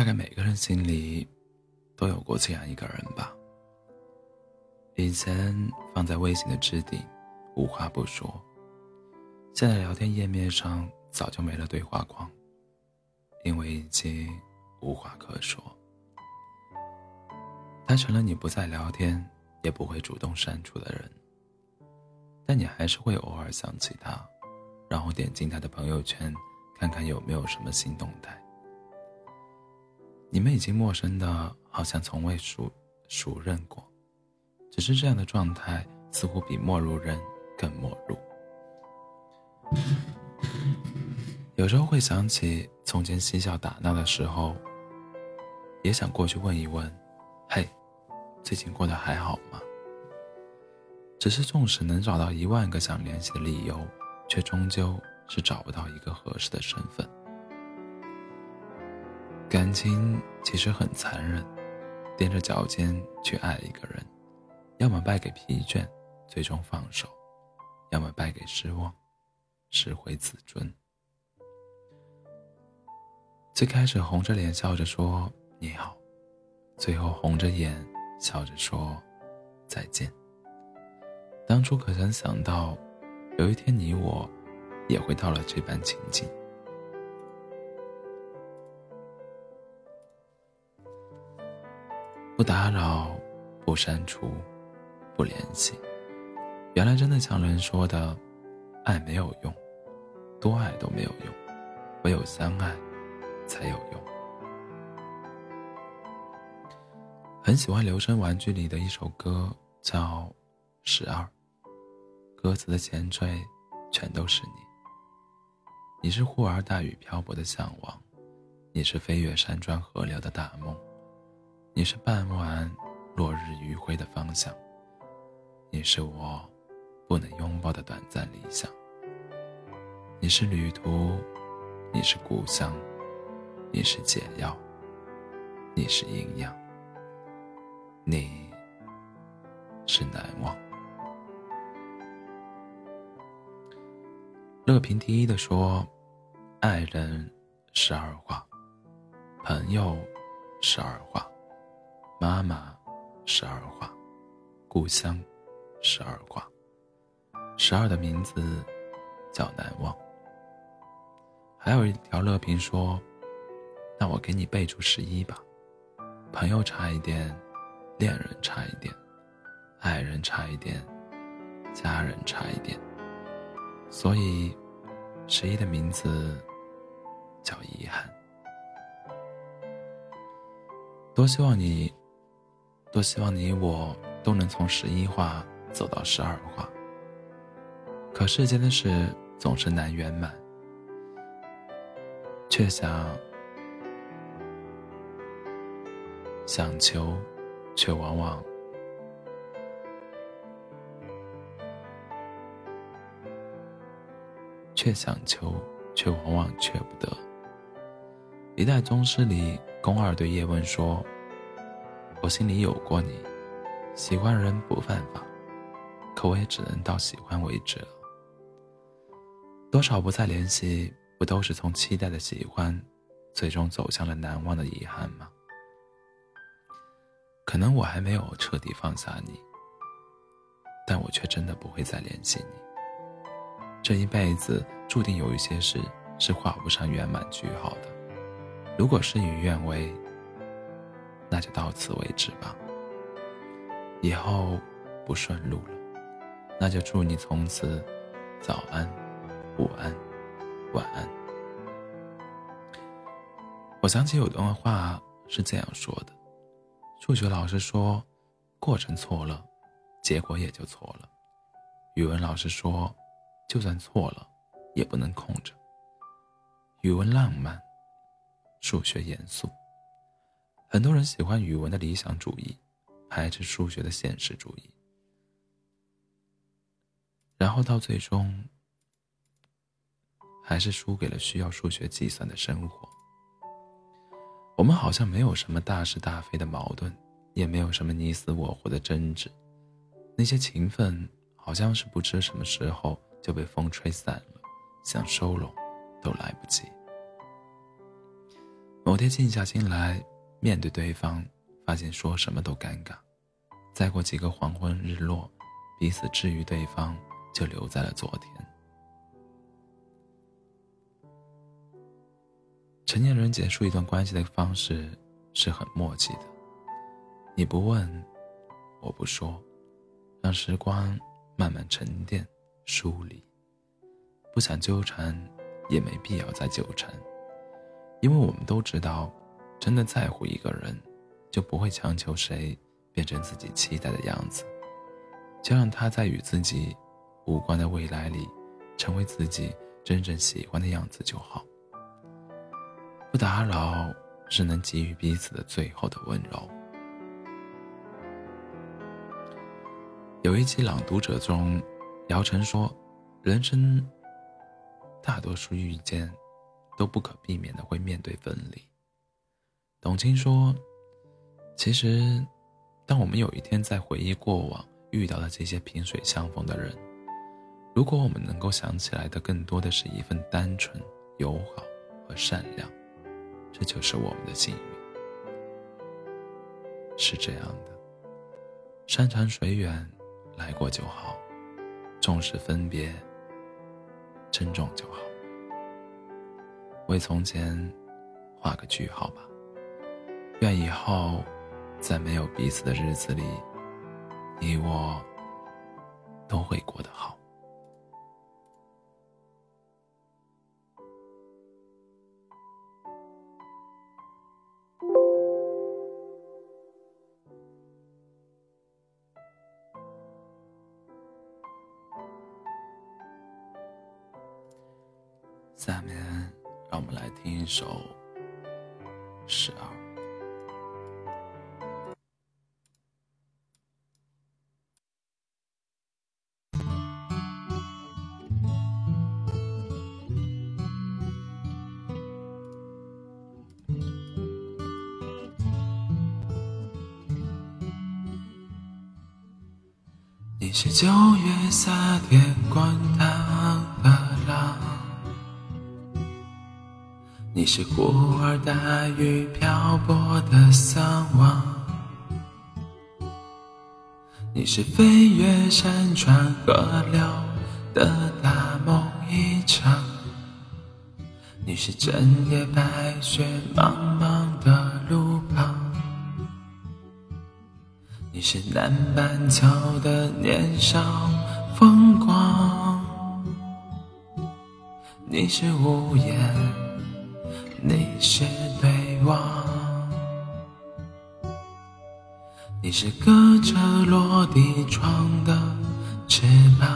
大概每个人心里都有过这样一个人吧。以前放在微信的置顶，无话不说。现在聊天页面上早就没了对话框，因为已经无话可说。他成了你不再聊天也不会主动删除的人，但你还是会偶尔想起他，然后点进他的朋友圈，看看有没有什么新动态。你们已经陌生的，好像从未熟熟认过，只是这样的状态似乎比陌路人更陌路。有时候会想起从前嬉笑打闹的时候，也想过去问一问：“嘿，最近过得还好吗？”只是纵使能找到一万个想联系的理由，却终究是找不到一个合适的身份。感情其实很残忍，踮着脚尖去爱一个人，要么败给疲倦，最终放手；要么败给失望。拾回自尊。最开始红着脸笑着说你好，最后红着眼笑着说再见。当初可曾想到，有一天你我也会到了这般情景？不打扰，不删除，不联系。原来真的像人说的。爱没有用，多爱都没有用，唯有相爱才有用。很喜欢《留声玩具》里的一首歌，叫《十二》，歌词的前缀全都是你。你是忽而大雨漂泊的向往，你是飞越山川河流的大梦，你是傍晚落日余晖的方向，你是我。不能拥抱的短暂理想。你是旅途，你是故乡，你是解药，你是营养，你是难忘。乐平第一的说：“爱人十二画，朋友十二画，妈妈十二画，故乡十二画。”十二的名字叫难忘。还有一条乐评说：“那我给你备注十一吧，朋友差一点，恋人差一点，爱人差一点，家人差一点，所以十一的名字叫遗憾。多希望你，多希望你我都能从十一画走到十二画。”可世间的事总是难圆满，却想想求，却往往却想求，却往往却不得。一代宗师里，宫二对叶问说：“我心里有过你，喜欢人不犯法，可我也只能到喜欢为止了。”多少不再联系，不都是从期待的喜欢，最终走向了难忘的遗憾吗？可能我还没有彻底放下你，但我却真的不会再联系你。这一辈子注定有一些事是画不上圆满句号的。如果事与愿违，那就到此为止吧。以后不顺路了，那就祝你从此早安。午安，晚安。我想起有段话是这样说的：数学老师说，过程错了，结果也就错了；语文老师说，就算错了，也不能空着。语文浪漫，数学严肃。很多人喜欢语文的理想主义，排斥数学的现实主义，然后到最终。还是输给了需要数学计算的生活。我们好像没有什么大是大非的矛盾，也没有什么你死我活的争执。那些情分好像是不知什么时候就被风吹散了，想收拢都来不及。某天静下心来面对对方，发现说什么都尴尬。再过几个黄昏日落，彼此治愈对方，就留在了昨天。成年人结束一段关系的方式是很默契的，你不问，我不说，让时光慢慢沉淀梳理。不想纠缠，也没必要再纠缠，因为我们都知道，真的在乎一个人，就不会强求谁变成自己期待的样子，就让他在与自己无关的未来里，成为自己真正喜欢的样子就好。不打扰，是能给予彼此的最后的温柔。有一期《朗读者》中，姚晨说：“人生。”大多数遇见，都不可避免的会面对分离。董卿说：“其实，当我们有一天在回忆过往遇到的这些萍水相逢的人，如果我们能够想起来的更多的是一份单纯、友好和善良，这就是我们的幸运。是这样的，山长水远，来过就好，纵使分别。”珍重就好，为从前画个句号吧。愿以后，在没有彼此的日子里，你我都会过得好。下面，让我们来听一首《十二》。你是九月夏天滚烫的浪。你是忽而大雨漂泊的向往，你是飞越山川河流的大梦一场，你是整夜白雪茫茫你是南半球的年少风光，你是屋檐。你是对望，你是隔着落地窗的翅膀，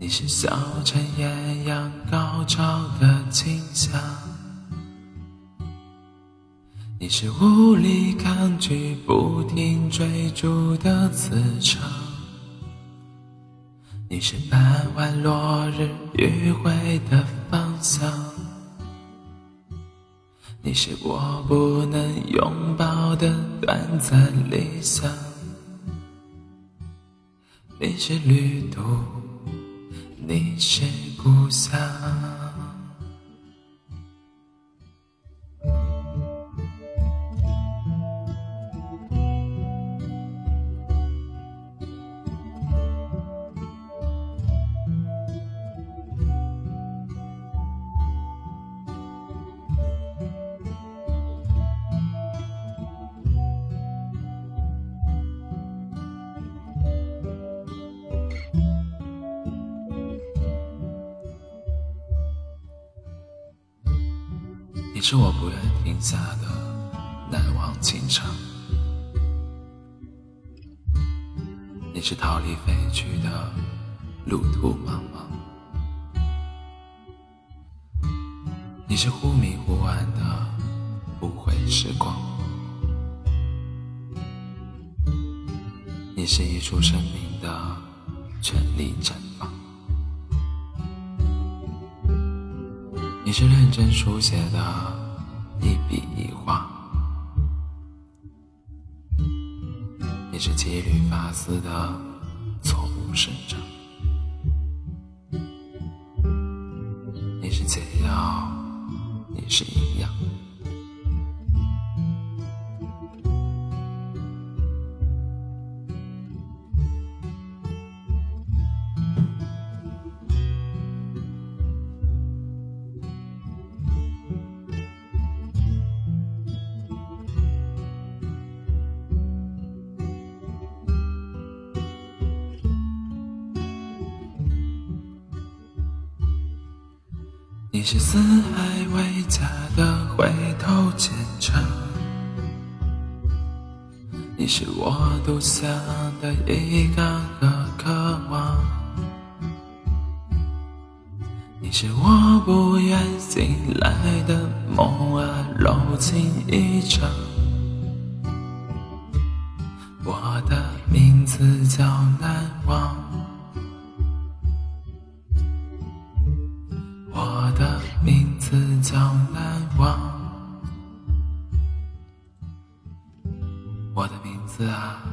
你是小城艳阳高照的景象，你是无力抗拒不停追逐的磁场。你是傍晚落日余晖的方向，你是我不能拥抱的短暂理想，你是旅途，你是故乡。你是我不愿停下的难忘情长，你是逃离飞去的路途茫茫，你是忽明忽暗的不悔时光，你是一处生命的全力绽放。你是认真书写的一笔一画，你是几缕发丝的错误生长，你是解药你是营养。你是四海为家的回头牵肠，你是我独享的遗憾和渴望，你是我不愿醒来的梦啊，柔情一场。对啊。